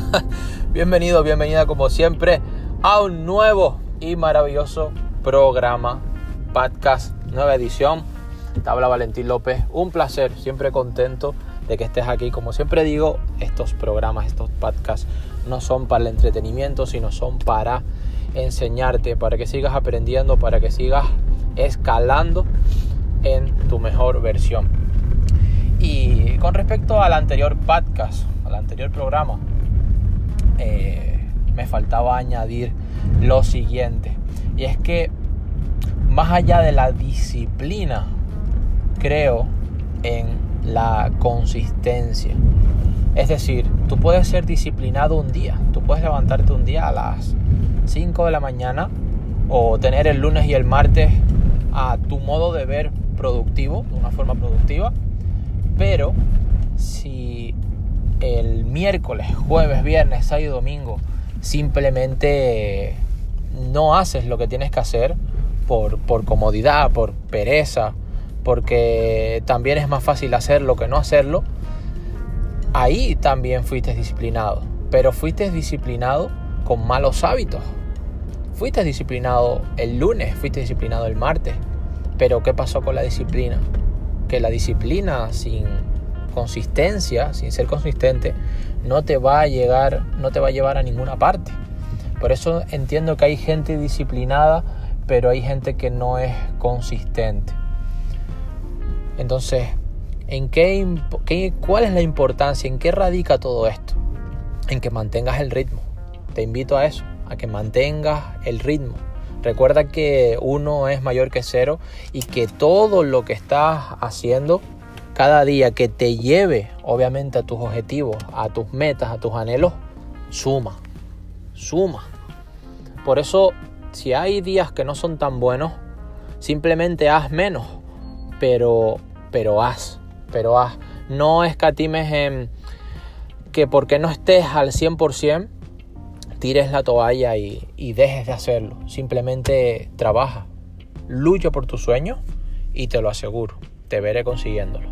Bienvenido, bienvenida como siempre a un nuevo y maravilloso programa, podcast, nueva edición. Te habla Valentín López, un placer, siempre contento de que estés aquí. Como siempre digo, estos programas, estos podcasts no son para el entretenimiento, sino son para enseñarte, para que sigas aprendiendo, para que sigas escalando en tu mejor versión. Y con respecto al anterior podcast, al anterior programa, eh, me faltaba añadir lo siguiente. Y es que más allá de la disciplina, creo en la consistencia. Es decir, tú puedes ser disciplinado un día, tú puedes levantarte un día a las 5 de la mañana o tener el lunes y el martes a tu modo de ver productivo, de una forma productiva, pero si miércoles, jueves, viernes, sábado y domingo simplemente no haces lo que tienes que hacer por, por comodidad, por pereza, porque también es más fácil hacerlo que no hacerlo, ahí también fuiste disciplinado. Pero fuiste disciplinado con malos hábitos. Fuiste disciplinado el lunes, fuiste disciplinado el martes. Pero ¿qué pasó con la disciplina? Que la disciplina sin consistencia, sin ser consistente, no te va a llegar, no te va a llevar a ninguna parte. Por eso entiendo que hay gente disciplinada, pero hay gente que no es consistente. Entonces, ¿en qué, qué, ¿cuál es la importancia? ¿En qué radica todo esto? En que mantengas el ritmo. Te invito a eso, a que mantengas el ritmo. Recuerda que uno es mayor que cero y que todo lo que estás haciendo cada día que te lleve obviamente a tus objetivos, a tus metas, a tus anhelos, suma, suma. Por eso, si hay días que no son tan buenos, simplemente haz menos, pero, pero haz, pero haz. No escatimes en que porque no estés al 100%, tires la toalla y, y dejes de hacerlo. Simplemente trabaja, lucha por tus sueños y te lo aseguro, te veré consiguiéndolo.